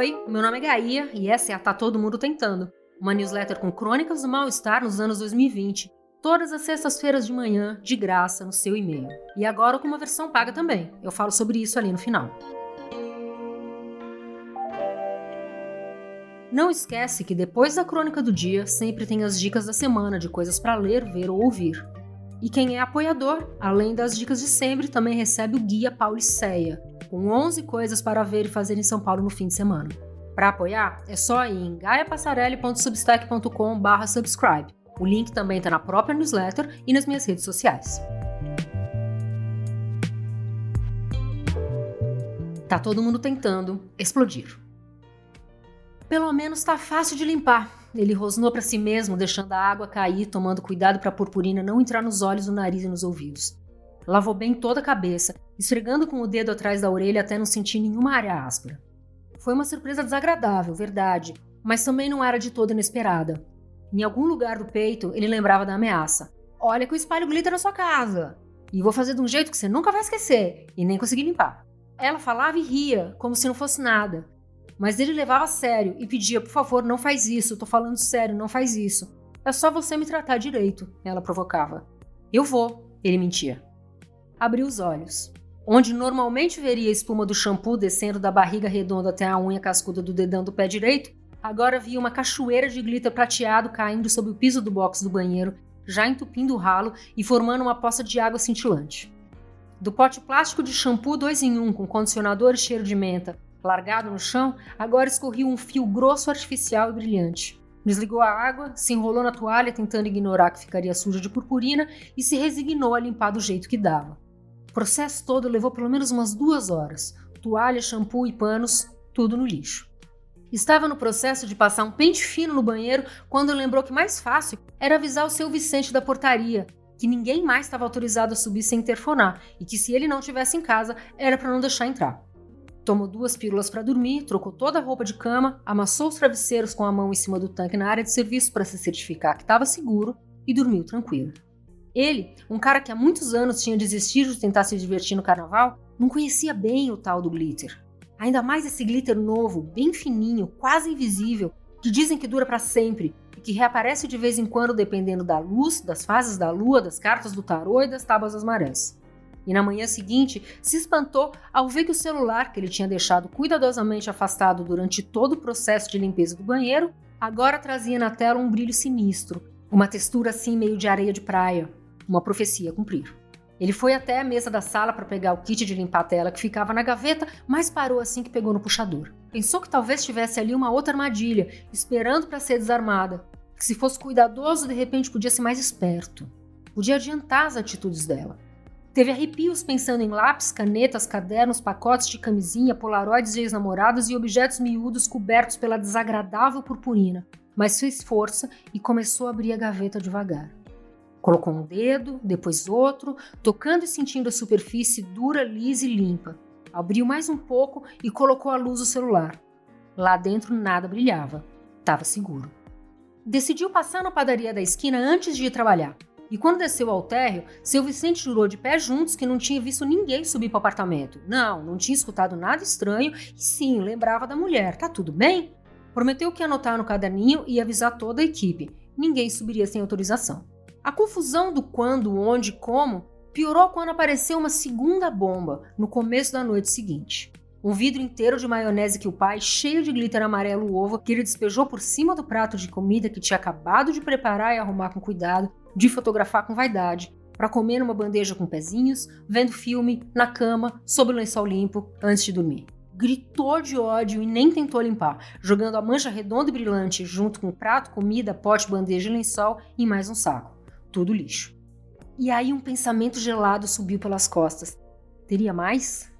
Oi, meu nome é Gaia e essa é a Tá Todo Mundo Tentando, uma newsletter com crônicas do mal-estar nos anos 2020, todas as sextas-feiras de manhã, de graça, no seu e-mail. E agora com uma versão paga também, eu falo sobre isso ali no final. Não esquece que depois da crônica do dia sempre tem as dicas da semana de coisas para ler, ver ou ouvir. E quem é apoiador, além das dicas de sempre, também recebe o Guia Pauliceia, com 11 coisas para ver e fazer em São Paulo no fim de semana. Para apoiar, é só ir em gaiapassarelli.substack.com subscribe. O link também está na própria newsletter e nas minhas redes sociais. Tá todo mundo tentando explodir. Pelo menos tá fácil de limpar, ele rosnou para si mesmo, deixando a água cair, tomando cuidado para a purpurina não entrar nos olhos, no nariz e nos ouvidos. Lavou bem toda a cabeça, esfregando com o dedo atrás da orelha até não sentir nenhuma área áspera. Foi uma surpresa desagradável, verdade, mas também não era de toda inesperada. Em algum lugar do peito, ele lembrava da ameaça. Olha que eu espalho glitter na sua casa. E vou fazer de um jeito que você nunca vai esquecer e nem conseguir limpar. Ela falava e ria, como se não fosse nada. Mas ele levava a sério e pedia, por favor, não faz isso, tô falando sério, não faz isso. É só você me tratar direito, ela provocava. Eu vou, ele mentia. Abriu os olhos. Onde normalmente veria a espuma do shampoo descendo da barriga redonda até a unha cascuda do dedão do pé direito, agora via uma cachoeira de glitter prateado caindo sobre o piso do box do banheiro, já entupindo o ralo e formando uma poça de água cintilante. Do pote plástico de shampoo 2 em 1 um, com condicionador e cheiro de menta, Largado no chão, agora escorria um fio grosso artificial e brilhante. Desligou a água, se enrolou na toalha tentando ignorar que ficaria suja de purpurina e se resignou a limpar do jeito que dava. O processo todo levou pelo menos umas duas horas. Toalha, shampoo e panos, tudo no lixo. Estava no processo de passar um pente fino no banheiro quando lembrou que mais fácil era avisar o seu Vicente da portaria, que ninguém mais estava autorizado a subir sem interfonar e que se ele não estivesse em casa era para não deixar entrar. Tomou duas pílulas para dormir, trocou toda a roupa de cama, amassou os travesseiros com a mão em cima do tanque na área de serviço para se certificar que estava seguro e dormiu tranquilo. Ele, um cara que há muitos anos tinha desistido de tentar se divertir no carnaval, não conhecia bem o tal do glitter. Ainda mais esse glitter novo, bem fininho, quase invisível, que dizem que dura para sempre e que reaparece de vez em quando dependendo da luz, das fases da lua, das cartas do tarô e das tábuas das marés e na manhã seguinte se espantou ao ver que o celular que ele tinha deixado cuidadosamente afastado durante todo o processo de limpeza do banheiro agora trazia na tela um brilho sinistro, uma textura assim meio de areia de praia, uma profecia a cumprir. Ele foi até a mesa da sala para pegar o kit de limpar a tela que ficava na gaveta, mas parou assim que pegou no puxador. Pensou que talvez tivesse ali uma outra armadilha, esperando para ser desarmada. Que se fosse cuidadoso, de repente podia ser mais esperto. Podia adiantar as atitudes dela. Teve arrepios pensando em lápis, canetas, cadernos, pacotes de camisinha, polaroides de ex-namorados e objetos miúdos cobertos pela desagradável purpurina, mas fez força e começou a abrir a gaveta devagar. Colocou um dedo, depois outro, tocando e sentindo a superfície dura, lisa e limpa. Abriu mais um pouco e colocou à luz o celular. Lá dentro nada brilhava. Estava seguro. Decidiu passar na padaria da esquina antes de ir trabalhar. E quando desceu ao térreo, seu Vicente jurou de pé juntos que não tinha visto ninguém subir para o apartamento. Não, não tinha escutado nada estranho e sim, lembrava da mulher. Tá tudo bem? Prometeu que ia anotar no caderninho e avisar toda a equipe. Ninguém subiria sem autorização. A confusão do quando, onde e como piorou quando apareceu uma segunda bomba no começo da noite seguinte. Um vidro inteiro de maionese que o pai, cheio de glitter amarelo ovo, que ele despejou por cima do prato de comida que tinha acabado de preparar e arrumar com cuidado, de fotografar com vaidade, para comer numa bandeja com pezinhos, vendo filme, na cama, sob o lençol limpo, antes de dormir. Gritou de ódio e nem tentou limpar, jogando a mancha redonda e brilhante junto com prato, comida, pote, bandeja e lençol em mais um saco. Tudo lixo. E aí um pensamento gelado subiu pelas costas. Teria mais?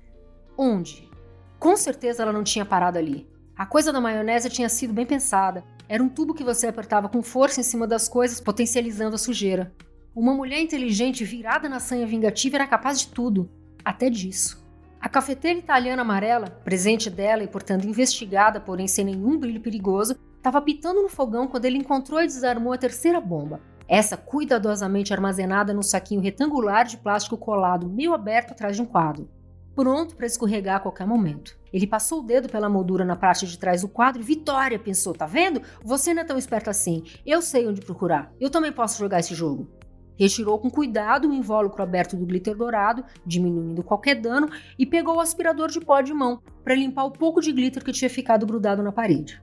Onde? Com certeza ela não tinha parado ali. A coisa da maionese tinha sido bem pensada, era um tubo que você apertava com força em cima das coisas, potencializando a sujeira. Uma mulher inteligente virada na sanha vingativa era capaz de tudo, até disso. A cafeteira italiana amarela, presente dela e portanto investigada, porém sem nenhum brilho perigoso, estava pitando no fogão quando ele encontrou e desarmou a terceira bomba. Essa cuidadosamente armazenada num saquinho retangular de plástico colado, meio aberto atrás de um quadro. pronto para escorregar a qualquer momento. Ele passou o dedo pela moldura na parte de trás do quadro e Vitória pensou: tá vendo? Você não é tão esperto assim. Eu sei onde procurar. Eu também posso jogar esse jogo. Retirou com cuidado o invólucro aberto do glitter dourado, diminuindo qualquer dano, e pegou o aspirador de pó de mão para limpar o pouco de glitter que tinha ficado grudado na parede.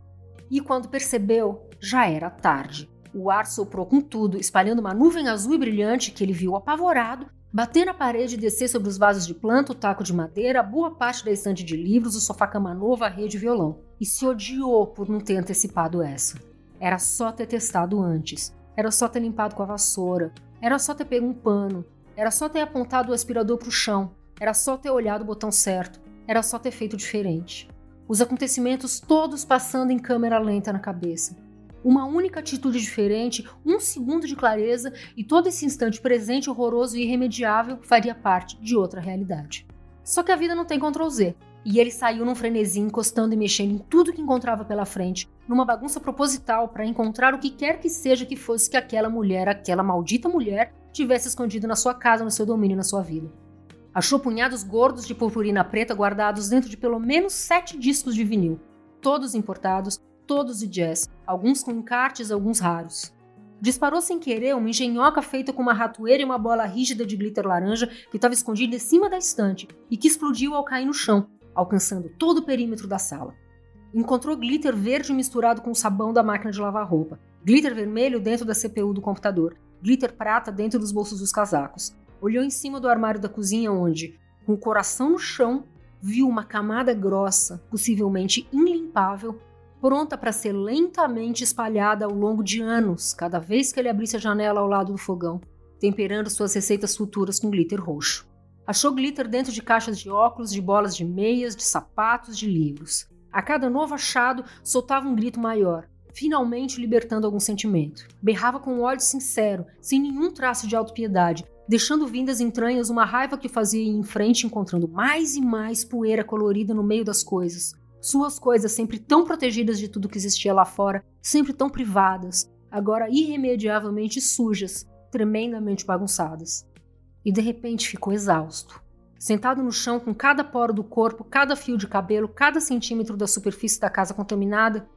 E quando percebeu, já era tarde. O ar soprou com tudo, espalhando uma nuvem azul e brilhante que ele viu apavorado bater na parede e descer sobre os vasos de planta, o taco de madeira, boa parte da estante de livros, o sofá-cama novo, a rede e violão. E se odiou por não ter antecipado essa. Era só ter testado antes. Era só ter limpado com a vassoura. Era só ter pego um pano. Era só ter apontado o aspirador para o chão. Era só ter olhado o botão certo. Era só ter feito diferente. Os acontecimentos todos passando em câmera lenta na cabeça. Uma única atitude diferente, um segundo de clareza e todo esse instante presente, horroroso e irremediável faria parte de outra realidade. Só que a vida não tem Ctrl Z. E ele saiu num frenesi, encostando e mexendo em tudo que encontrava pela frente, numa bagunça proposital para encontrar o que quer que seja que fosse que aquela mulher, aquela maldita mulher, tivesse escondido na sua casa, no seu domínio, na sua vida. Achou punhados gordos de purpurina preta guardados dentro de pelo menos sete discos de vinil, todos importados, todos de jazz, alguns com encartes, alguns raros. Disparou sem querer uma engenhoca feita com uma ratoeira e uma bola rígida de glitter laranja que estava escondida em cima da estante e que explodiu ao cair no chão, alcançando todo o perímetro da sala. Encontrou glitter verde misturado com o sabão da máquina de lavar roupa, glitter vermelho dentro da CPU do computador, glitter prata dentro dos bolsos dos casacos. Olhou em cima do armário da cozinha, onde, com o coração no chão, viu uma camada grossa, possivelmente ilimpável, pronta para ser lentamente espalhada ao longo de anos, cada vez que ele abrisse a janela ao lado do fogão, temperando suas receitas futuras com glitter roxo. Achou glitter dentro de caixas de óculos, de bolas de meias, de sapatos, de livros. A cada novo achado, soltava um grito maior, finalmente libertando algum sentimento. Berrava com um ódio sincero, sem nenhum traço de autopiedade, deixando vindo das entranhas uma raiva que fazia ir em frente, encontrando mais e mais poeira colorida no meio das coisas. Suas coisas sempre tão protegidas de tudo que existia lá fora, sempre tão privadas, agora irremediavelmente sujas, tremendamente bagunçadas e de repente ficou exausto. Sentado no chão com cada poro do corpo, cada fio de cabelo, cada centímetro da superfície da casa contaminada,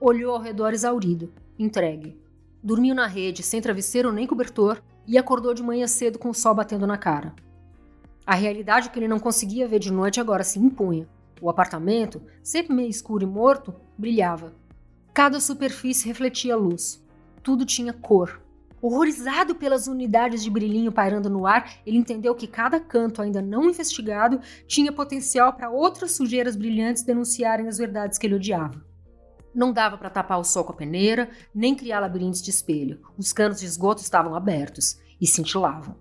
olhou ao redor exaurido, entregue. Dormiu na rede, sem travesseiro nem cobertor, e acordou de manhã cedo com o sol batendo na cara. A realidade que ele não conseguia ver de noite agora se impunha. O apartamento, sempre meio escuro e morto, brilhava. Cada superfície refletia luz. Tudo tinha cor, Horrorizado pelas unidades de brilhinho pairando no ar, ele entendeu que cada canto ainda não investigado tinha potencial para outras sujeiras brilhantes denunciarem as verdades que ele odiava. Não dava para tapar o sol com a peneira, nem criar labirintos de espelho. Os canos de esgoto estavam abertos e cintilavam.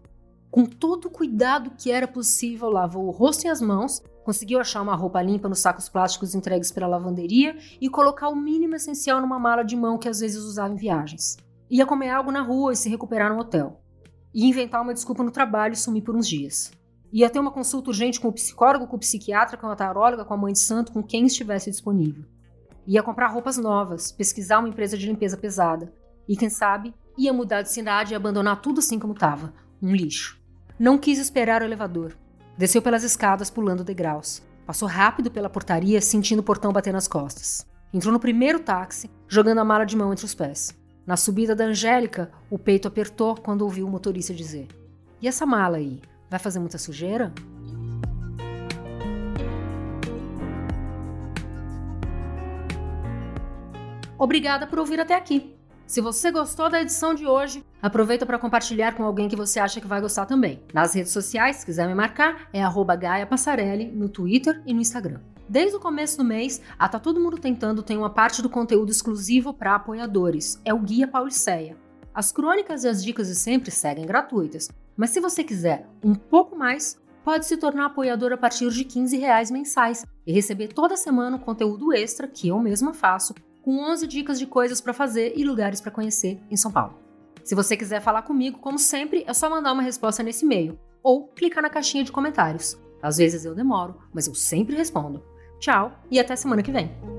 Com todo o cuidado que era possível, lavou o rosto e as mãos, conseguiu achar uma roupa limpa nos sacos plásticos entregues pela lavanderia e colocar o mínimo essencial numa mala de mão que às vezes usava em viagens. Ia comer algo na rua e se recuperar no hotel. Ia inventar uma desculpa no trabalho e sumir por uns dias. Ia ter uma consulta urgente com o psicólogo, com o psiquiatra, com a taróloga, com a mãe de santo, com quem estivesse disponível. Ia comprar roupas novas, pesquisar uma empresa de limpeza pesada. E quem sabe, ia mudar de cidade e abandonar tudo assim como estava um lixo. Não quis esperar o elevador. Desceu pelas escadas, pulando degraus. Passou rápido pela portaria, sentindo o portão bater nas costas. Entrou no primeiro táxi, jogando a mala de mão entre os pés. Na subida da Angélica, o peito apertou quando ouviu o motorista dizer: E essa mala aí? Vai fazer muita sujeira? Obrigada por ouvir até aqui. Se você gostou da edição de hoje, aproveita para compartilhar com alguém que você acha que vai gostar também. Nas redes sociais, se quiser me marcar, é Gaia Passarelli no Twitter e no Instagram. Desde o começo do mês, a Tá Todo Mundo Tentando tem uma parte do conteúdo exclusivo para apoiadores. É o Guia Pauliceia. As crônicas e as dicas de sempre seguem gratuitas, mas se você quiser um pouco mais, pode se tornar apoiador a partir de 15 reais mensais e receber toda semana conteúdo extra que eu mesma faço, com 11 dicas de coisas para fazer e lugares para conhecer em São Paulo. Se você quiser falar comigo, como sempre, é só mandar uma resposta nesse e-mail ou clicar na caixinha de comentários. Às vezes eu demoro, mas eu sempre respondo. Tchau e até semana que vem.